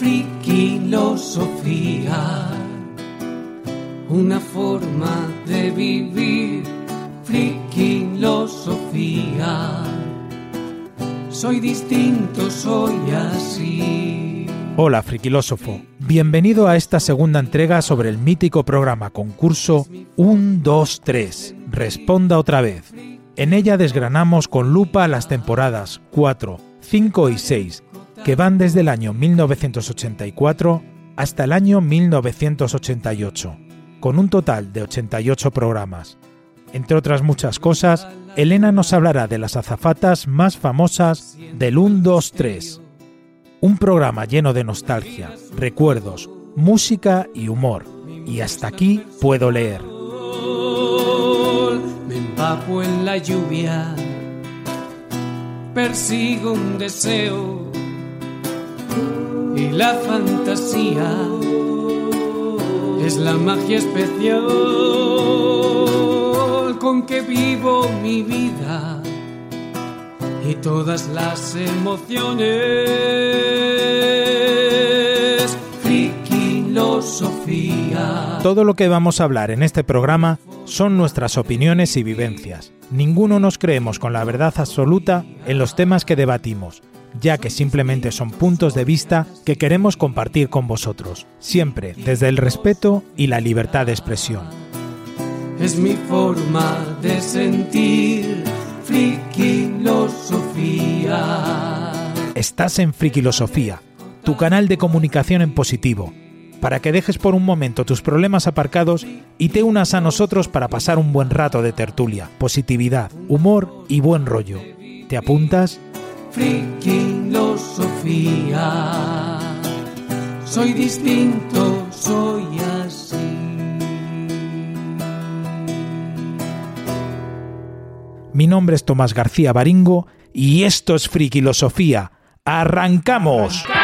Friquilosofía, una forma de vivir. Friquilosofía, soy distinto, soy así. Hola, friquilósofo. Bienvenido a esta segunda entrega sobre el mítico programa concurso 1, 2, 3. Responda otra vez. En ella desgranamos con lupa las temporadas 4, 5 y 6, que van desde el año 1984 hasta el año 1988, con un total de 88 programas. Entre otras muchas cosas, Elena nos hablará de las azafatas más famosas del 1, 2, 3 un programa lleno de nostalgia, recuerdos, música y humor. Y hasta aquí puedo leer. Me empapo en la lluvia, persigo un deseo y la fantasía es la magia especial con que vivo mi vida y todas las emociones. Friquilosofía. Todo lo que vamos a hablar en este programa son nuestras opiniones y vivencias. Ninguno nos creemos con la verdad absoluta en los temas que debatimos, ya que simplemente son puntos de vista que queremos compartir con vosotros, siempre desde el respeto y la libertad de expresión. Es mi forma de sentir Friquilosofía. Estás en Friquilosofía, tu canal de comunicación en positivo, para que dejes por un momento tus problemas aparcados y te unas a nosotros para pasar un buen rato de tertulia, positividad, humor y buen rollo. ¿Te apuntas? Friquilosofía. Soy distinto, soy así. Mi nombre es Tomás García Baringo y esto es Friquilosofía. ¡Arrancamos! Bueno,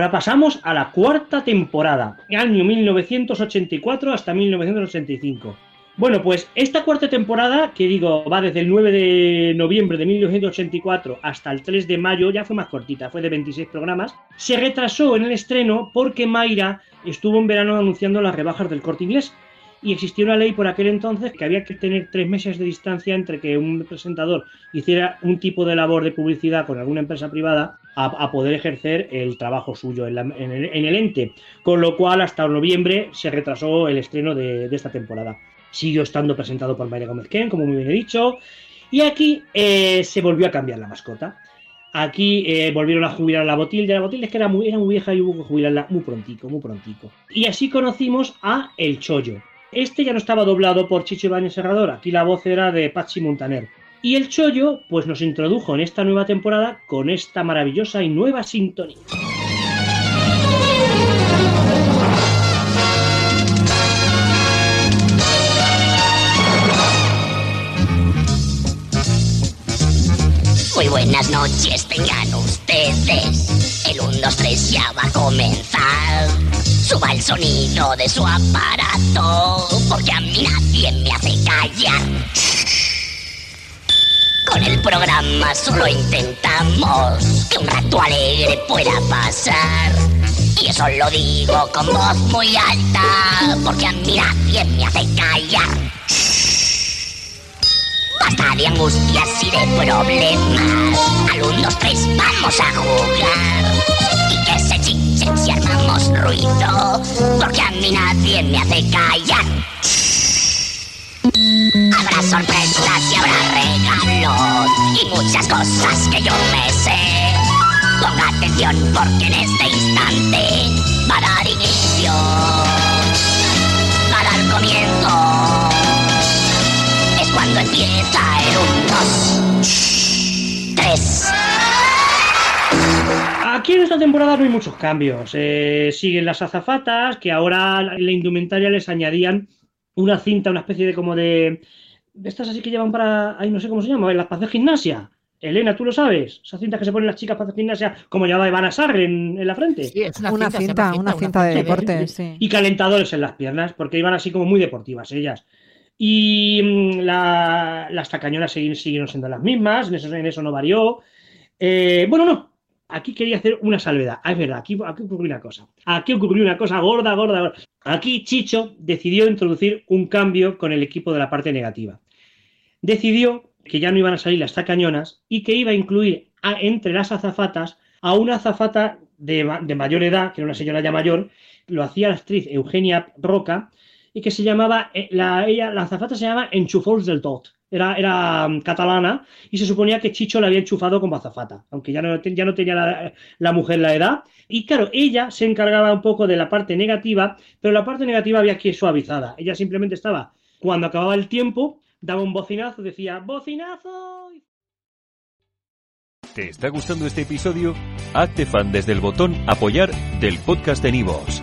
ahora pasamos a la cuarta temporada, año 1984 hasta 1985. Bueno, pues esta cuarta temporada, que digo, va desde el 9 de noviembre de 1984 hasta el 3 de mayo, ya fue más cortita, fue de 26 programas, se retrasó en el estreno porque Mayra estuvo en verano anunciando las rebajas del corte inglés. Y existía una ley por aquel entonces que había que tener tres meses de distancia entre que un presentador hiciera un tipo de labor de publicidad con alguna empresa privada a, poder ejercer el trabajo suyo en, el, en el ente. Con lo cual, hasta noviembre se retrasó el estreno de, esta temporada. Siguió estando presentado por Mayra Gómez Ken, como muy bien he dicho. Y aquí eh, se volvió a cambiar la mascota. Aquí eh, volvieron a jubilar a la Botilde. La Botilde es que era muy, era muy vieja y hubo que jubilarla muy prontico, muy prontico. Y así conocimos a El Chollo. Este ya no estaba doblado por Chicho Ibáñez Serrador, aquí la voz era de Pachi Montaner. Y el Chollo, pues nos introdujo en esta nueva temporada con esta maravillosa y nueva sintonía. Muy buenas noches tengan ustedes. El 1, 2, 3 ya va a comenzar. Suba el sonido de su aparato, porque a mí nadie me hace callar. Con el programa solo intentamos que un rato alegre pueda pasar. Y eso lo digo con voz muy alta, porque a mí nadie me hace callar. Basta de angustias y de problemas. Al 1, 2, 3 vamos a jugar. Y que se chichen si armamos ruido. Porque a mí nadie me hace callar. Sorpresas y habrá regalos y muchas cosas que yo me sé. Ponga atención porque en este instante va a dar inicio, va a dar comienzo. Es cuando empieza el 1, 2, 3. Aquí en esta temporada no hay muchos cambios. Eh, siguen las azafatas, que ahora en la indumentaria les añadían una cinta, una especie de como de. De estas así que llevan para. Ay, no sé cómo se llama, las para hacer gimnasia. Elena, ¿tú lo sabes? Esas cintas que se ponen las chicas para hacer gimnasia, como llevaba Ivana Sarre en, en la frente. Sí, es una, Una cinta, cinta, una cinta de cinta. deporte, sí. Y calentadores en las piernas, porque iban así como muy deportivas ellas. Y mm, la- las tacañonas siguieron siendo las mismas, en eso, en eso no varió. Eh, bueno, no, aquí quería hacer una salvedad. Ah, es verdad, aquí, ocurrió una cosa. Aquí ocurrió una cosa gorda, gorda, gorda. Aquí Chicho decidió introducir un cambio con el equipo de la parte negativa. Decidió que ya no iban a salir las tacañonas y que iba a incluir entre las azafatas a una azafata de, de mayor edad, que era una señora ya mayor, lo hacía la actriz Eugenia Roca, y que se llamaba, eh, la, ella, la azafata se llama Enchufols del Tot. Era, era mm, catalana y se suponía que Chicho la había enchufado como azafata, aunque ya no, ya no tenía la, mujer la edad. Y claro, ella se encargaba un poco de la parte negativa, pero la parte negativa había que suavizada. Ella simplemente estaba, cuando acababa el tiempo, daba un bocinazo, decía, ¡bocinazo! ¿Te está gustando este episodio? Hazte fan desde el botón Apoyar del podcast de Nivos.